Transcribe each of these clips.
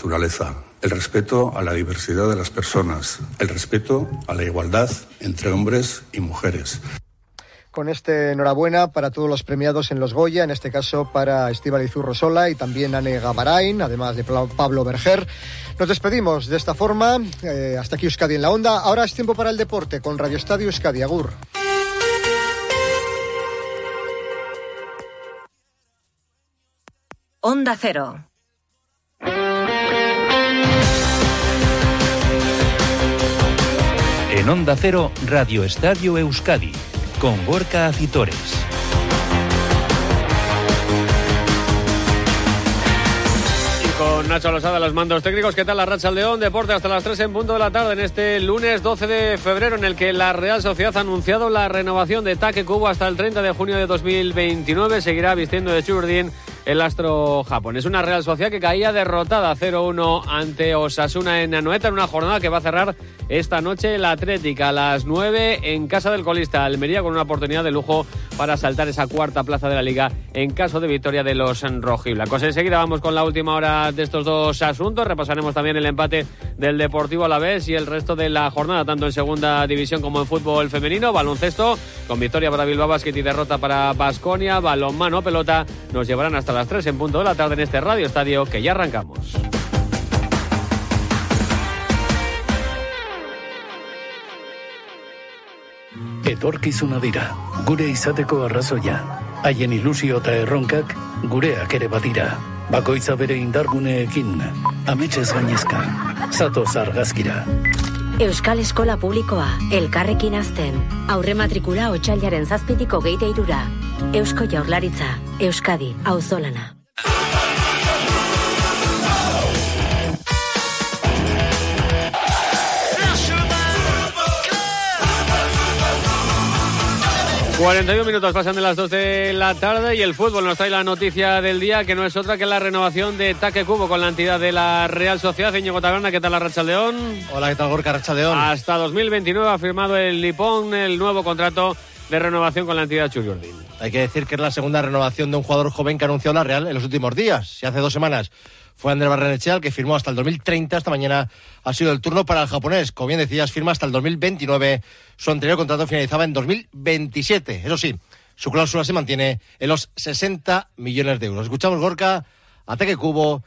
naturaleza, el respeto a la diversidad de las personas, el respeto a la igualdad entre hombres y mujeres. Con este enhorabuena para todos los premiados en los Goya, en este caso para Estíbal Sola y también Anne Gabarain, además de Pablo Berger. Nos despedimos de esta forma. Eh, hasta aquí Euskadi en la onda. Ahora es tiempo para el deporte con Radio Estadio Euskadi Agur. Onda Cero. En Onda Cero, Radio Estadio Euskadi, con Gorka Acitores. Y con Nacho Losada, los mandos técnicos. ¿Qué tal la Racha León? Deporte hasta las 3 en punto de la tarde en este lunes 12 de febrero en el que la Real Sociedad ha anunciado la renovación de Taque Cubo hasta el 30 de junio de 2029. Seguirá vistiendo de Churdín el astro japonés. Una Real Sociedad que caía derrotada 0-1 ante Osasuna en Anoeta en una jornada que va a cerrar esta noche la Atlética a las 9 en casa del colista Almería con una oportunidad de lujo para saltar esa cuarta plaza de la liga en caso de victoria de los rojiblancos. Enseguida vamos con la última hora de estos dos asuntos. Repasaremos también el empate del Deportivo a la vez y el resto de la jornada, tanto en segunda división como en fútbol femenino. Baloncesto con victoria para Bilbao Basket y derrota para Basconia. Balonmano, pelota nos llevarán hasta las 3 en punto de la tarde en este Radio Estadio que ya arrancamos. Euskal Eskola Publikoa, elkarrekin azten. Aurre matrikula otxailaren zazpitiko geite irura. Eusko Jaurlaritza, Euskadi, auzolana. 41 minutos pasan de las 2 de la tarde y el fútbol nos trae la noticia del día que no es otra que la renovación de Taque Cubo con la entidad de la Real Sociedad. Íñigo Taberna, ¿qué tal la Racha León? Hola, ¿qué tal Gorka Racha León? Hasta 2029 ha firmado el Lipón el nuevo contrato de renovación con la entidad Churiordín. Hay que decir que es la segunda renovación de un jugador joven que anunció la Real en los últimos días. Y hace dos semanas fue Andrés Barrenechea que firmó hasta el 2030. Esta mañana ha sido el turno para el japonés. Como bien decías, firma hasta el 2029. Su anterior contrato finalizaba en 2027. Eso sí, su cláusula se mantiene en los 60 millones de euros. Escuchamos Gorka, Ataque Cubo,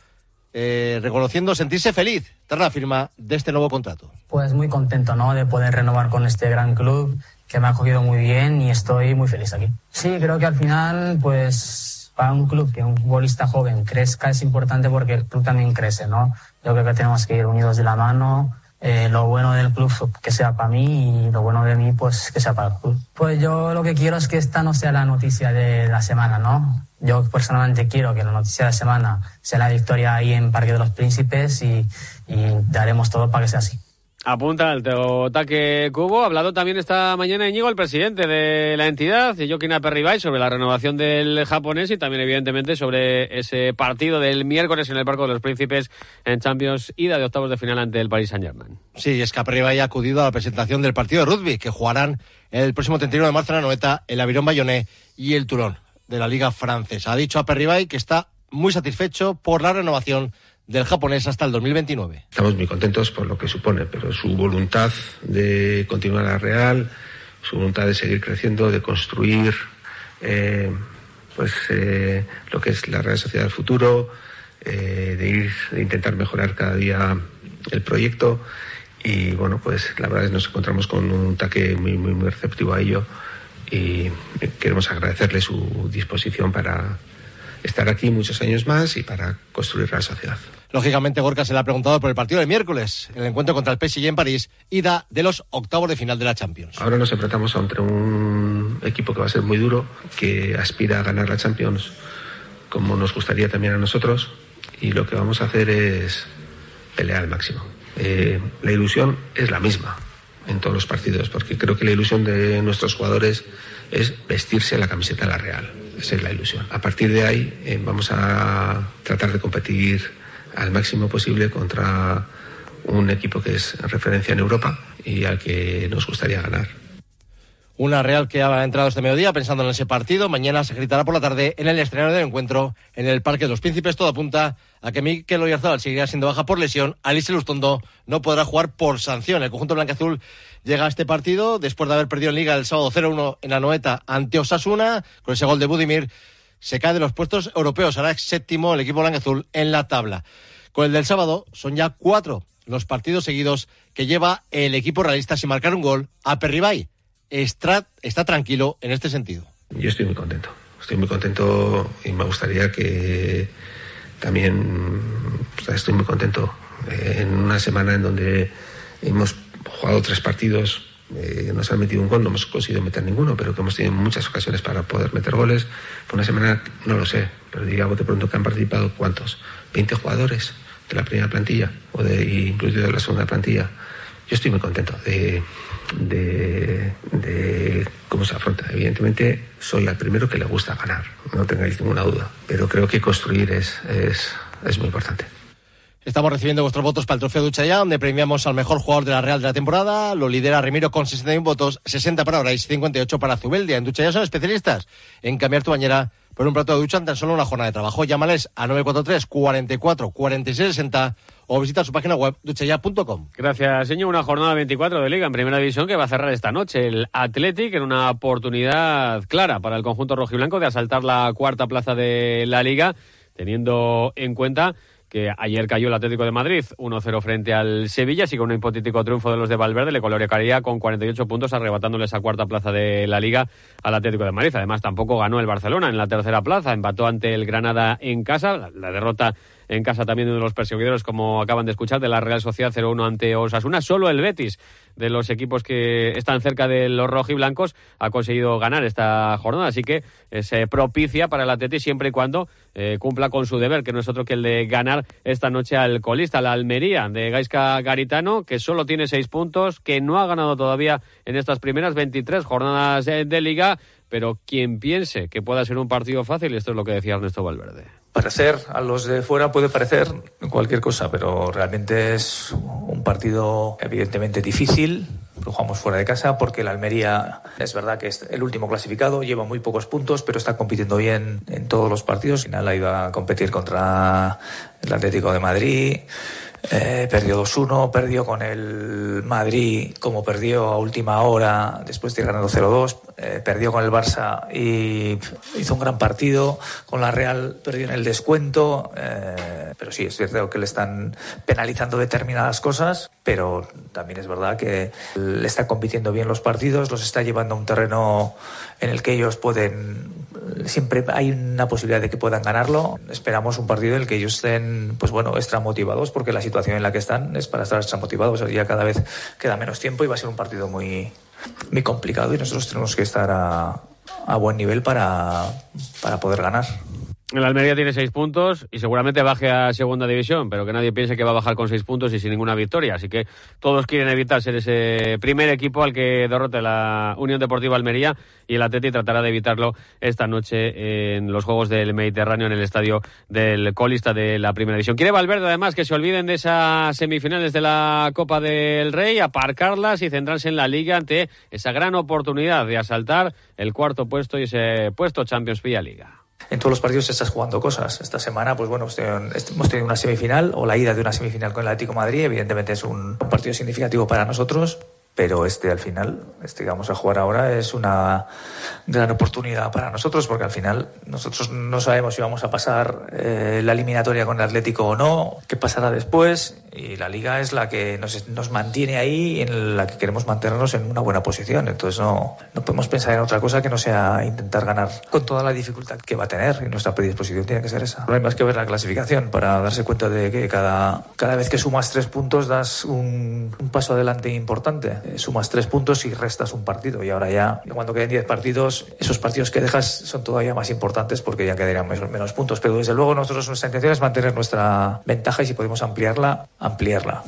eh, reconociendo sentirse feliz tras la firma de este nuevo contrato. Pues muy contento, ¿no? De poder renovar con este gran club que me ha acogido muy bien y estoy muy feliz aquí. Sí, creo que al final, pues para un club que un futbolista joven crezca es importante porque el club también crece, ¿no? Yo creo que tenemos que ir unidos de la mano. Eh, lo bueno del club que sea para mí y lo bueno de mí pues que sea para el club. Pues yo lo que quiero es que esta no sea la noticia de la semana, ¿no? Yo personalmente quiero que la noticia de la semana sea la victoria ahí en Parque de los Príncipes y, y daremos todo para que sea así. Apunta al Teotaque Cubo. Ha hablado también esta mañana Íñigo, el presidente de la entidad, Yokina Perribay, sobre la renovación del japonés y también, evidentemente, sobre ese partido del miércoles en el Parque de los Príncipes en Champions, ida de octavos de final ante el Paris Saint-Germain. Sí, es que Perribay ha acudido a la presentación del partido de rugby que jugarán el próximo 31 de marzo en la Noeta, el Avirón Bayonet y el Turón de la Liga Francesa. Ha dicho a Perribay que está muy satisfecho por la renovación del japonés hasta el 2029. Estamos muy contentos por lo que supone, pero su voluntad de continuar a Real, su voluntad de seguir creciendo, de construir eh, pues eh, lo que es la Real Sociedad del futuro, eh, de ir, de intentar mejorar cada día el proyecto y bueno, pues la verdad es que nos encontramos con un taque muy, muy, muy receptivo a ello y queremos agradecerle su disposición para estar aquí muchos años más y para construir la sociedad. Lógicamente, Gorka se le ha preguntado por el partido del miércoles, el encuentro contra el PSG en París, ida de los octavos de final de la Champions. Ahora nos enfrentamos ante un equipo que va a ser muy duro, que aspira a ganar la Champions como nos gustaría también a nosotros, y lo que vamos a hacer es pelear al máximo. Eh, la ilusión es la misma en todos los partidos, porque creo que la ilusión de nuestros jugadores es vestirse la camiseta de la Real esa es la ilusión. A partir de ahí eh, vamos a tratar de competir al máximo posible contra un equipo que es referencia en Europa y al que nos gustaría ganar. Una Real que ha entrado este mediodía pensando en ese partido. Mañana se gritará por la tarde en el escenario del encuentro en el Parque de los Príncipes. Todo apunta a que Mikel Oyarzabal seguirá siendo baja por lesión. Alice Lustondo no podrá jugar por sanción. El conjunto blanqueazul llega a este partido después de haber perdido en Liga el sábado 0-1 en la noeta ante Osasuna. Con ese gol de Budimir se cae de los puestos europeos. Hará séptimo el equipo blanqueazul en la tabla. Con el del sábado son ya cuatro los partidos seguidos que lleva el equipo realista sin marcar un gol a Perribay está, está tranquilo en este sentido. Yo estoy muy contento. Estoy muy contento y me gustaría que también estoy muy contento eh, en una semana en donde hemos jugado tres partidos, eh, no se han metido un gol, no hemos conseguido meter ninguno, pero que hemos tenido muchas ocasiones para poder meter goles. Fue una semana, no lo sé, pero digamos de pronto que han participado cuántos, 20 jugadores de la primera plantilla o de incluido de la segunda plantilla. Yo estoy muy contento de, de, cómo se afronta. Evidentemente, soy el primero que le gusta ganar, no tengáis ninguna duda, pero creo que construir es, es, es muy importante. Estamos recibiendo vuestros votos para el trofeo Ducha ya, donde premiamos al mejor jugador de la Real de la temporada. Lo lidera Remiro con 61 votos, 60 para Orais, 58 para Zubeldia. En Ducha ya son especialistas en cambiar tu bañera por un plato de ducha en tan solo una jornada de trabajo. Llámales a 943 44 46 60 o visita su página web duchaya.com. Gracias, señor. Una jornada 24 de Liga en Primera División que va a cerrar esta noche. El Athletic en una oportunidad clara para el conjunto rojiblanco de asaltar la cuarta plaza de la Liga, teniendo en cuenta que ayer cayó el Atlético de Madrid 1-0 frente al Sevilla, así que un hipotético triunfo de los de Valverde le colocaría con 48 puntos, arrebatándole esa cuarta plaza de la Liga al Atlético de Madrid. Además, tampoco ganó el Barcelona en la tercera plaza, empató ante el Granada en casa, la derrota en casa también de uno de los perseguidores, como acaban de escuchar, de la Real Sociedad 0-1 ante Osasuna. Solo el Betis, de los equipos que están cerca de los rojiblancos, ha conseguido ganar esta jornada. Así que se propicia para el Atleti siempre y cuando eh, cumpla con su deber, que no es otro que el de ganar esta noche al colista, la Almería de Gaisca Garitano, que solo tiene seis puntos, que no ha ganado todavía en estas primeras 23 jornadas de liga, pero quien piense que pueda ser un partido fácil, esto es lo que decía Ernesto Valverde parecer a los de fuera puede parecer cualquier cosa, pero realmente es un partido evidentemente difícil. Lo jugamos fuera de casa porque el Almería es verdad que es el último clasificado, lleva muy pocos puntos, pero está compitiendo bien en todos los partidos. Al final ha ido a competir contra el Atlético de Madrid. Eh, perdió 2-1, perdió con el Madrid como perdió a última hora después de ir ganando 0-2, eh, perdió con el Barça y hizo un gran partido, con la Real perdió en el descuento, eh, pero sí, es cierto que le están penalizando determinadas cosas, pero también es verdad que le está compitiendo bien los partidos, los está llevando a un terreno en el que ellos pueden siempre hay una posibilidad de que puedan ganarlo. Esperamos un partido en el que ellos estén, pues bueno, extra motivados, porque la situación en la que están es para estar extra motivados. Ya cada vez queda menos tiempo y va a ser un partido muy, muy complicado y nosotros tenemos que estar a, a buen nivel para, para poder ganar. El Almería tiene seis puntos y seguramente baje a segunda división, pero que nadie piense que va a bajar con seis puntos y sin ninguna victoria. Así que todos quieren evitar ser ese primer equipo al que derrote la Unión Deportiva Almería y el Atleti tratará de evitarlo esta noche en los Juegos del Mediterráneo en el estadio del colista de la primera división. Quiere Valverde además que se olviden de esas semifinales de la Copa del Rey, aparcarlas y centrarse en la Liga ante esa gran oportunidad de asaltar el cuarto puesto y ese puesto Champions Vía Liga en todos los partidos estás jugando cosas. Esta semana, pues bueno, hemos tenido una semifinal o la ida de una semifinal con el Atlético Madrid. Evidentemente es un partido significativo para nosotros, pero este al final, este que vamos a jugar ahora es una gran oportunidad para nosotros porque al final nosotros no sabemos si vamos a pasar eh, la eliminatoria con el Atlético o no, qué pasará después y la liga es la que nos, nos mantiene ahí y en la que queremos mantenernos en una buena posición. Entonces no, no podemos pensar en otra cosa que no sea intentar ganar con toda la dificultad que va a tener y nuestra predisposición tiene que ser esa. No hay más que ver la clasificación para darse cuenta de que cada, cada vez que sumas tres puntos das un, paso adelante importante. Eh, sumas tres puntos y restas un partido y ahora ya cuando queden diez partidos, esos partidos que dejas son todavía más importantes porque ya quedarían menos, menos puntos. Pero desde luego nosotros nuestra intención es mantener nuestra ventaja y si podemos ampliarla, ampliarla.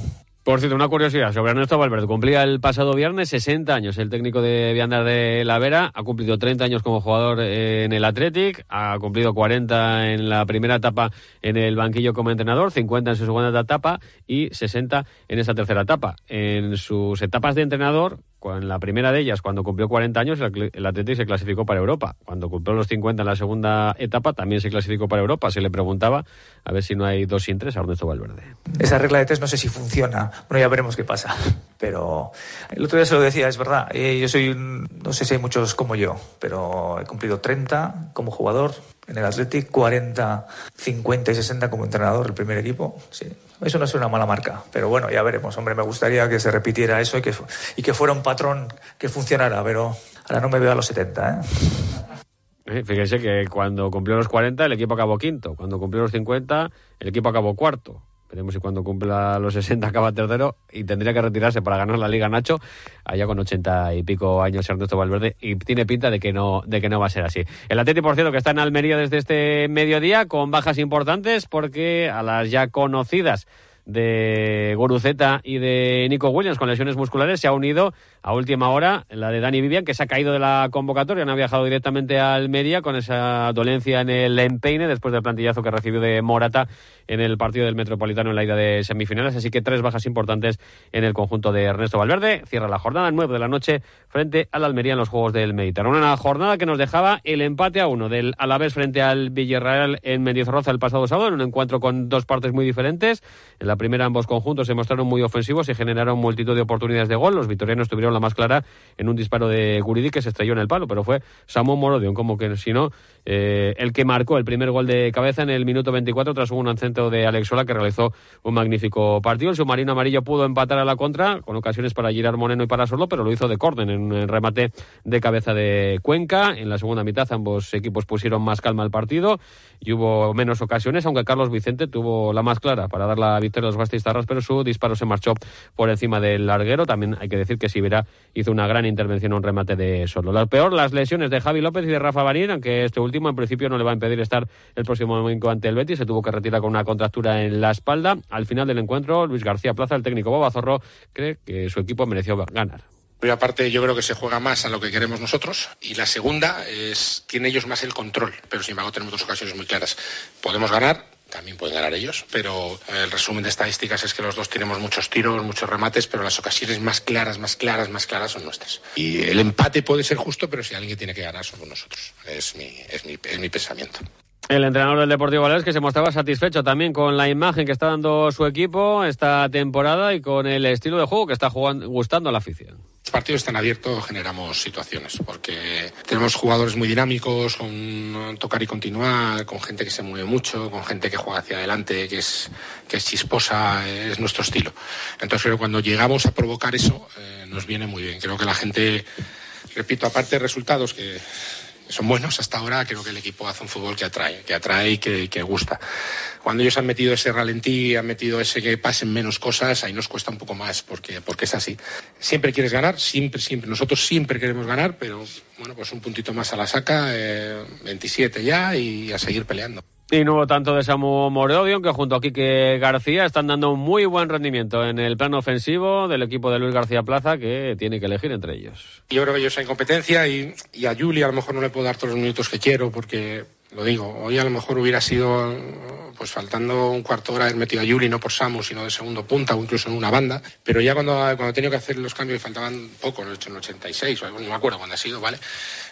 Por cierto, una curiosidad sobre Ernesto Valverde. Cumplía el pasado viernes 60 años. El técnico de Viandar de la Vera ha cumplido 30 años como jugador en el Athletic, ha cumplido 40 en la primera etapa en el banquillo como entrenador, 50 en su segunda etapa y 60 en esa tercera etapa. En sus etapas de entrenador en la primera de ellas, cuando cumplió 40 años, el Atlético se clasificó para Europa. Cuando cumplió los 50 en la segunda etapa, también se clasificó para Europa. Se le preguntaba a ver si no hay dos sin tres a Ernesto Valverde. Esa regla de tres no sé si funciona. Bueno, ya veremos qué pasa. Pero el otro día se lo decía, es verdad. Eh, yo soy, no sé si hay muchos como yo, pero he cumplido 30 como jugador en el Athletic, 40, 50 y 60 como entrenador del primer equipo. Sí, eso no es una mala marca, pero bueno, ya veremos. Hombre, me gustaría que se repitiera eso y que, y que fuera un patrón que funcionara, pero ahora no me veo a los 70. ¿eh? Fíjese que cuando cumplió los 40 el equipo acabó quinto, cuando cumplió los 50 el equipo acabó cuarto. Veremos si cuando cumpla los 60 acaba tercero y tendría que retirarse para ganar la Liga Nacho, allá con 80 y pico años Ernesto Valverde, y tiene pinta de que no, de que no va a ser así. El Atlético, por cierto, que está en Almería desde este mediodía, con bajas importantes, porque a las ya conocidas de Goruceta y de Nico Williams con lesiones musculares se ha unido a última hora la de Dani Vivian que se ha caído de la convocatoria, no ha viajado directamente a Almería con esa dolencia en el empeine después del plantillazo que recibió de Morata en el partido del Metropolitano en la ida de semifinales, así que tres bajas importantes en el conjunto de Ernesto Valverde. Cierra la jornada 9 de la noche frente al Almería en los Juegos del Mediterráneo. Una jornada que nos dejaba el empate a uno del Alavés frente al Villarreal en Mendizorroza el pasado sábado, en un encuentro con dos partes muy diferentes. Primera ambos conjuntos se mostraron muy ofensivos y generaron multitud de oportunidades de gol. Los vitorianos tuvieron la más clara en un disparo de Guridi que se estrelló en el palo, pero fue Samuel Morodion, como que si no, eh, el que marcó el primer gol de cabeza en el minuto 24 tras un centro de Alex Sola que realizó un magnífico partido. El submarino amarillo pudo empatar a la contra con ocasiones para Girard Moreno y para Solo, pero lo hizo de corden en un remate de cabeza de Cuenca. En la segunda mitad ambos equipos pusieron más calma al partido y hubo menos ocasiones, aunque Carlos Vicente tuvo la más clara para dar la victoria los bastistarras, pero su disparo se marchó por encima del larguero. También hay que decir que Sibera hizo una gran intervención en un remate de Solo. Lo peor, las lesiones de Javi López y de Rafa Barín, aunque este último en principio no le va a impedir estar el próximo domingo ante el Betis. Se tuvo que retirar con una contractura en la espalda. Al final del encuentro, Luis García Plaza, el técnico Boba Zorro, cree que su equipo mereció ganar. Primera parte yo creo que se juega más a lo que queremos nosotros y la segunda es tienen ellos más el control, pero sin embargo tenemos dos ocasiones muy claras. Podemos ganar, también pueden ganar ellos, pero el resumen de estadísticas es que los dos tenemos muchos tiros, muchos remates, pero las ocasiones más claras, más claras, más claras son nuestras. Y el empate puede ser justo, pero si alguien tiene que ganar somos nosotros. Es mi, es mi, es mi pensamiento. El entrenador del Deportivo Baleares que se mostraba satisfecho también con la imagen que está dando su equipo esta temporada y con el estilo de juego que está jugando, gustando a la afición. Los partidos están abiertos, generamos situaciones, porque tenemos jugadores muy dinámicos, con tocar y continuar, con gente que se mueve mucho, con gente que juega hacia adelante, que es, que es chisposa, es nuestro estilo. Entonces creo que cuando llegamos a provocar eso, eh, nos viene muy bien. Creo que la gente, repito, aparte de resultados que son buenos hasta ahora, creo que el equipo hace un fútbol que atrae, que atrae y que, gusta. Cuando ellos han metido ese ralentí, han metido ese que pasen menos cosas, ahí nos cuesta un poco más, porque, porque es así. Siempre quieres ganar, siempre, siempre. Nosotros siempre queremos ganar, pero bueno, pues un puntito más a la saca, 27 eh, ya y a seguir peleando. Y nuevo tanto de Samu Morodion, que junto a Quique García están dando un muy buen rendimiento en el plano ofensivo del equipo de Luis García Plaza, que tiene que elegir entre ellos. Yo creo que ellos hay competencia y, y a Juli a lo mejor no le puedo dar todos los minutos que quiero, porque lo digo, hoy a lo mejor hubiera sido, pues faltando un cuarto hora haber metido a Yuli, no por Samu, sino de segundo punta o incluso en una banda. Pero ya cuando, cuando he tenido que hacer los cambios, faltaban poco, lo he hecho en el 86, no me acuerdo cuándo ha sido, ¿vale?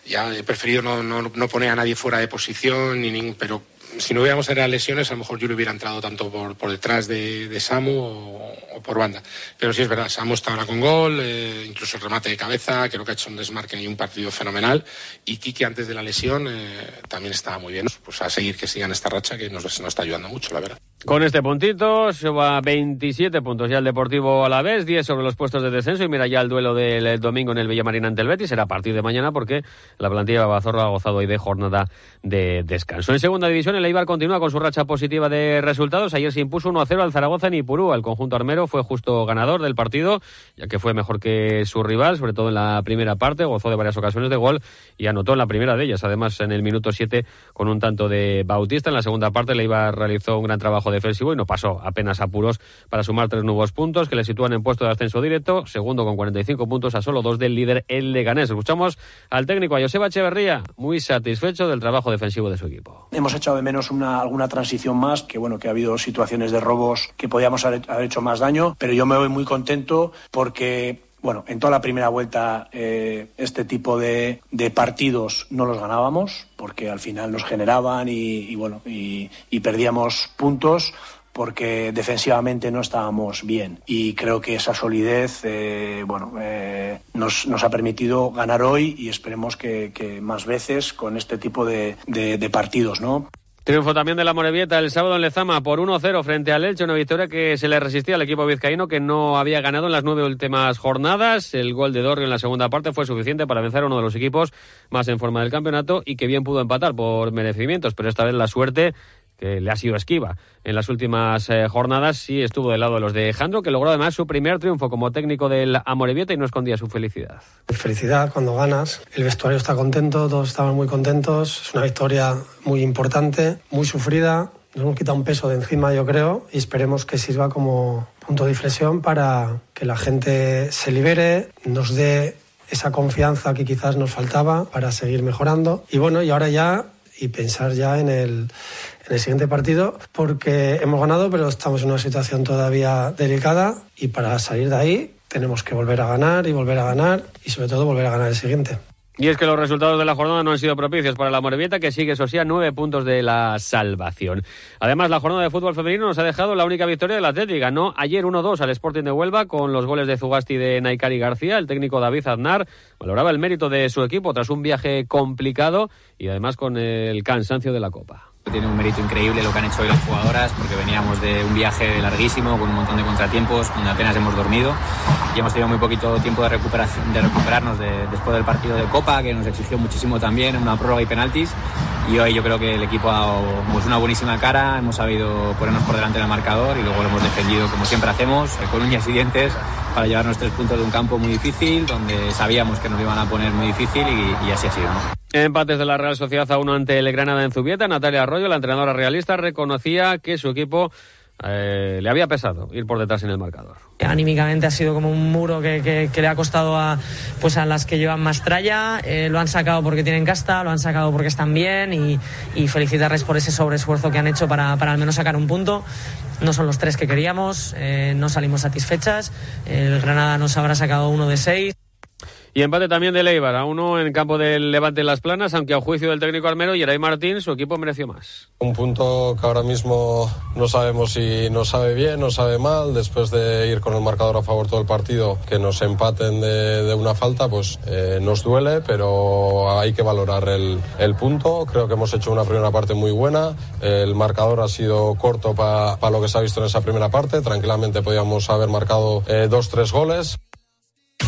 Ya he preferido no, no, no poner a nadie fuera de posición, ni ningún, pero si no hubiéramos tenido lesiones, a lo mejor yo hubiera entrado tanto por, por detrás de, de Samu o, por banda. Pero sí es verdad, Samu está ahora con gol, eh, incluso el remate de cabeza, creo que ha hecho un desmarque y un partido fenomenal. Y Kiki antes de la lesión eh, también estaba muy bien. Pues a seguir que sigan esta racha que nos, nos está ayudando mucho, la verdad. Con este puntito se va 27 puntos. Ya el Deportivo a la vez, 10 sobre los puestos de descenso. Y mira ya el duelo del domingo en el Villamarín ante el Betis, será a partir de mañana porque la plantilla de Babazorro ha gozado hoy de jornada de descanso. En segunda división el Eibar continúa con su racha positiva de resultados, ayer se impuso 1-0 al Zaragoza en Ipurú, el conjunto armero fue justo ganador del partido, ya que fue mejor que su rival, sobre todo en la primera parte, gozó de varias ocasiones de gol y anotó en la primera de ellas, además en el minuto 7 con un tanto de Bautista, en la segunda parte el Eibar realizó un gran trabajo defensivo y no pasó apenas apuros para sumar tres nuevos puntos que le sitúan en puesto de ascenso directo, segundo con 45 puntos a solo dos del líder el Leganés. Escuchamos al técnico a Joseba Echeverría, muy satisfecho del trabajo defensivo de su equipo. Hemos echado de menos una, alguna transición más, que bueno, que ha habido situaciones de robos que podíamos haber hecho más daño, pero yo me voy muy contento porque bueno, en toda la primera vuelta eh, este tipo de, partidos no los ganábamos porque al final nos generaban y, bueno y, perdíamos puntos porque defensivamente no estábamos bien. Y creo que esa solidez eh, bueno eh, nos, ha permitido ganar hoy y esperemos que, más veces con este tipo de partidos no Triunfo también de la Morevieta el sábado en Lezama por 1-0 frente al Elche, una victoria que se le resistía al equipo vizcaíno que no había ganado en las nueve últimas jornadas. El gol de Dorrio en la segunda parte fue suficiente para vencer a uno de los equipos más en forma del campeonato y que bien pudo empatar por merecimientos, pero esta vez la suerte que le ha sido esquiva en las últimas eh, jornadas, sí estuvo del lado de los de Jandro, que logró además su primer triunfo como técnico del Amorebieta y no escondía su felicidad. Felicidad cuando ganas, el vestuario está contento, todos estaban muy contentos, es una victoria muy importante, muy sufrida, nos hemos quitado un peso de encima yo creo y esperemos que sirva como punto de inflexión para que la gente se libere, nos dé esa confianza que quizás nos faltaba para seguir mejorando y bueno, y ahora ya y pensar ya en el, en el siguiente partido porque hemos ganado, pero estamos en una situación todavía delicada y para salir de ahí tenemos que volver a ganar y volver a ganar y sobre todo volver a ganar el siguiente. Y es que los resultados de la jornada no han sido propicios para la Morevieta, que sigue, eso sí, a nueve puntos de la salvación. Además, la jornada de fútbol femenino nos ha dejado la única victoria del Atlético. No ayer 1-2 al Sporting de Huelva con los goles de Zugasti de Naikari García. El técnico David Aznar valoraba el mérito de su equipo tras un viaje complicado y además con el cansancio de la Copa. Tiene un mérito increíble lo que han hecho hoy las jugadoras porque veníamos de un viaje larguísimo con un montón de contratiempos donde apenas hemos dormido y hemos tenido muy poquito tiempo de, recuperación, de recuperarnos de, después del partido de Copa que nos exigió muchísimo también, una prórroga y penaltis y hoy yo creo que el equipo ha pues una buenísima cara, hemos sabido ponernos por delante del marcador y luego lo hemos defendido como siempre hacemos, con uñas y dientes para llevarnos tres puntos de un campo muy difícil donde sabíamos que nos iban a poner muy difícil y, y así ha sido. ¿no? Empates de la Real Sociedad a uno ante el Granada en Zubieta. Natalia Arroyo, la entrenadora realista, reconocía que su equipo eh, le había pesado ir por detrás en el marcador. Anímicamente ha sido como un muro que, que, que le ha costado a, pues a las que llevan más tralla. Eh, lo han sacado porque tienen casta, lo han sacado porque están bien y, y felicitarles por ese sobreesfuerzo que han hecho para, para, al menos sacar un punto. No son los tres que queríamos, eh, no salimos satisfechas. El Granada nos habrá sacado uno de seis. Y empate también de Leibar, a uno en campo del Levante en Las Planas, aunque a juicio del técnico armero Yeray Martín, su equipo mereció más. Un punto que ahora mismo no sabemos si nos sabe bien, nos sabe mal, después de ir con el marcador a favor todo el partido, que nos empaten de, de una falta, pues eh, nos duele, pero hay que valorar el, el, punto. Creo que hemos hecho una primera parte muy buena, el marcador ha sido corto para pa lo que se ha visto en esa primera parte, tranquilamente podíamos haber marcado eh, dos, tres goles.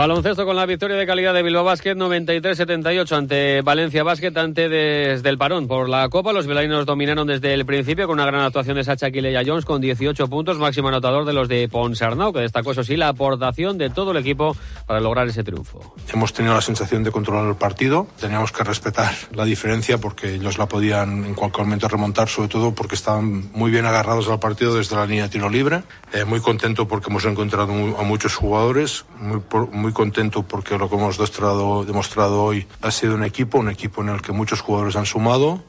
Baloncesto con la victoria de calidad de Bilbao Basket 93-78 ante Valencia Basket antes desde el parón por la Copa. Los bilainos dominaron desde el principio con una gran actuación de Sacha Quileya Jones con 18 puntos, máximo anotador de los de Ponsarnau, que destacó eso sí la aportación de todo el equipo para lograr ese triunfo. Hemos tenido la sensación de controlar el partido, teníamos que respetar la diferencia porque ellos la podían en cualquier momento remontar, sobre todo porque estaban muy bien agarrados al partido desde la línea de tiro libre. Eh, muy contento porque hemos encontrado a muchos jugadores, muy, muy contento porque lo que hemos demostrado, demostrado hoy ha sido un equipo, un equipo en el que muchos jugadores han sumado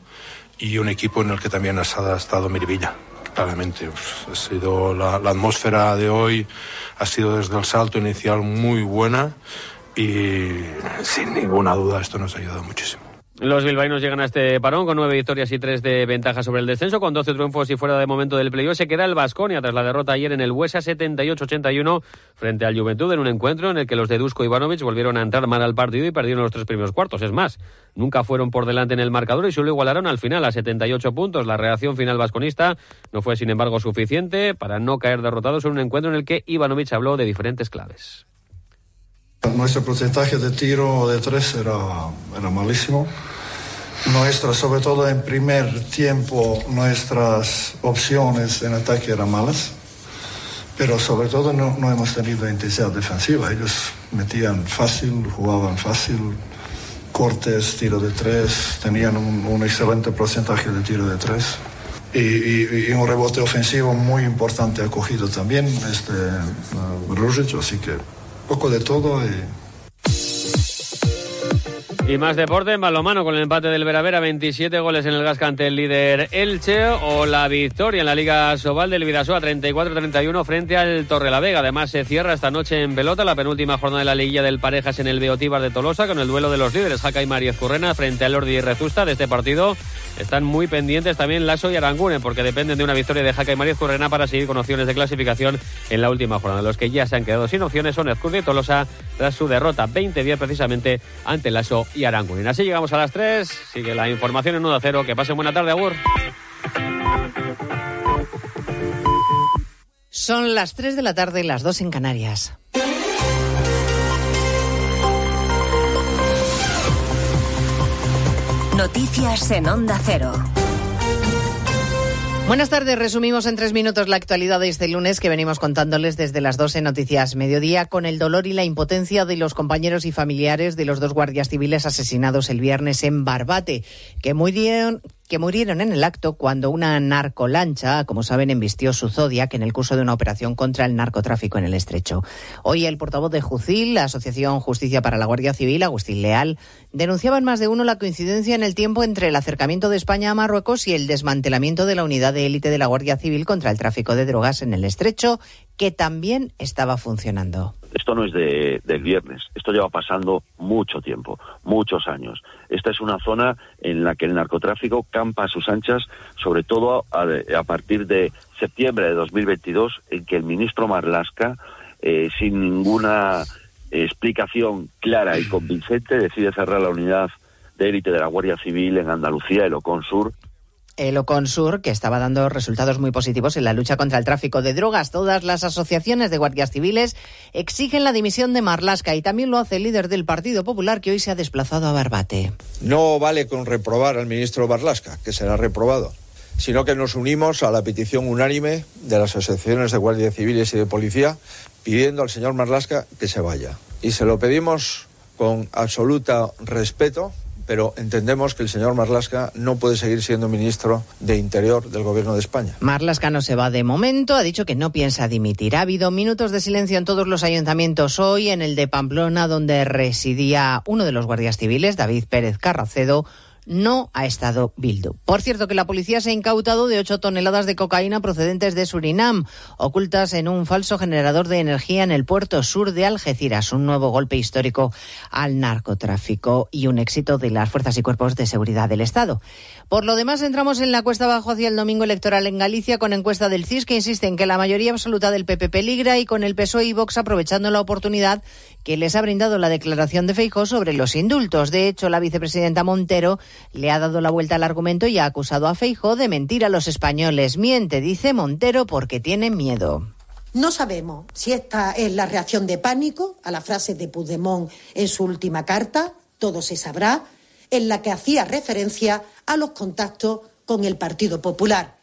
y un equipo en el que también ha estado Mirvilla. Claramente, pues, ha sido la, la atmósfera de hoy ha sido desde el salto inicial muy buena y sin ninguna duda esto nos ha ayudado muchísimo. Los bilbaínos llegan a este parón con nueve victorias y tres de ventaja sobre el descenso, con doce triunfos y fuera de momento del playoff. Se queda el Vasconia tras la derrota ayer en el Huesa 78-81 frente al Juventud en un encuentro en el que los de Dusko Ivanovic volvieron a entrar mal al partido y perdieron los tres primeros cuartos. Es más, nunca fueron por delante en el marcador y solo igualaron al final a 78 puntos. La reacción final vasconista no fue, sin embargo, suficiente para no caer derrotados en un encuentro en el que Ivanovic habló de diferentes claves. Nuestro porcentaje de tiro de tres era, era malísimo. Nuestra, sobre todo en primer tiempo, nuestras opciones en ataque eran malas, pero sobre todo no, no hemos tenido intensidad defensiva. Ellos metían fácil, jugaban fácil, cortes, tiro de tres, tenían un, excelente porcentaje de tiro de tres. Y, un rebote ofensivo muy importante ha cogido también este uh, así que poco de todo. Y, y más deporte en balomano con el empate del Veravera, 27 goles en el Gascante, el líder Elche, o la victoria en la Liga Sobal del Vidasoa, 34-31 frente al Torrelavega. Además, se cierra esta noche en pelota la penúltima jornada de la liguilla del Parejas en el Beotíbar de Tolosa con el duelo de los líderes, Jaca y María Currena frente al Lordi y Rezusta de este partido. Están muy pendientes también Lasso y Aranguren porque dependen de una victoria de Jaca y María Currena para seguir con opciones de clasificación en la última jornada. Los que ya se han quedado sin opciones son Escurdi y Tolosa tras su derrota 20-10 precisamente ante Lasso y Aranguren. Así llegamos a las 3. Sigue la información en 1 0. Que pasen buena tarde, Agur. Son las 3 de la tarde y las 2 en Canarias. Noticias en Onda Cero. Buenas tardes, resumimos en tres minutos la actualidad de este lunes que venimos contándoles desde las 12 Noticias Mediodía con el dolor y la impotencia de los compañeros y familiares de los dos guardias civiles asesinados el viernes en Barbate, que murieron, que murieron en el acto cuando una narcolancha, como saben, embistió su Zodiac en el curso de una operación contra el narcotráfico en el estrecho. Hoy el portavoz de Jucil, la Asociación Justicia para la Guardia Civil, Agustín Leal, denunciaba en más de uno la coincidencia en el tiempo entre el acercamiento de España a Marruecos y el desmantelamiento de la unidad de élite de la Guardia Civil contra el tráfico de drogas en el estrecho, que también estaba funcionando. Esto no es de, del viernes, esto lleva pasando mucho tiempo, muchos años. Esta es una zona en la que el narcotráfico campa a sus anchas, sobre todo a, partir de septiembre de 2022, en que el ministro Marlasca, eh, sin ninguna explicación clara y convincente, decide cerrar la unidad de élite de la Guardia Civil en Andalucía, el Ocon Sur, el Oconsur, que estaba dando resultados muy positivos en la lucha contra el tráfico de drogas. Todas las asociaciones de guardias civiles exigen la dimisión de Marlasca y también lo hace el líder del Partido Popular que hoy se ha desplazado a Barbate. No vale con reprobar al ministro Marlasca, que será reprobado, sino que nos unimos a la petición unánime de las asociaciones de guardias civiles y de policía pidiendo al señor Marlasca que se vaya. Y se lo pedimos con absoluto respeto pero entendemos que el señor Marlasca no puede seguir siendo ministro de Interior del Gobierno de España. Marlasca no se va de momento, ha dicho que no piensa dimitir. Ha habido minutos de silencio en todos los ayuntamientos hoy, en el de Pamplona, donde residía uno de los guardias civiles, David Pérez Carracedo no ha estado Bildu. Por cierto, que la policía se ha incautado de 8 toneladas de cocaína procedentes de Surinam, ocultas en un falso generador de energía en el puerto sur de Algeciras. Un nuevo golpe histórico al narcotráfico y un éxito de las fuerzas y cuerpos de seguridad del Estado. Por lo demás, entramos en la cuesta abajo hacia el domingo electoral en Galicia con encuesta del CIS que insiste en que la mayoría absoluta del PP peligra y con el PSOE y Vox aprovechando la oportunidad que les ha brindado la declaración de Feijóo sobre los indultos. De hecho, la vicepresidenta Montero le ha dado la vuelta al argumento y ha acusado a Feijóo de mentir a los españoles. Miente, dice Montero, porque tiene miedo. No sabemos si esta es la reacción de pánico a la frase de Puigdemont en su última carta, todo se sabrá, en la que hacía referencia a los contactos con el Partido Popular.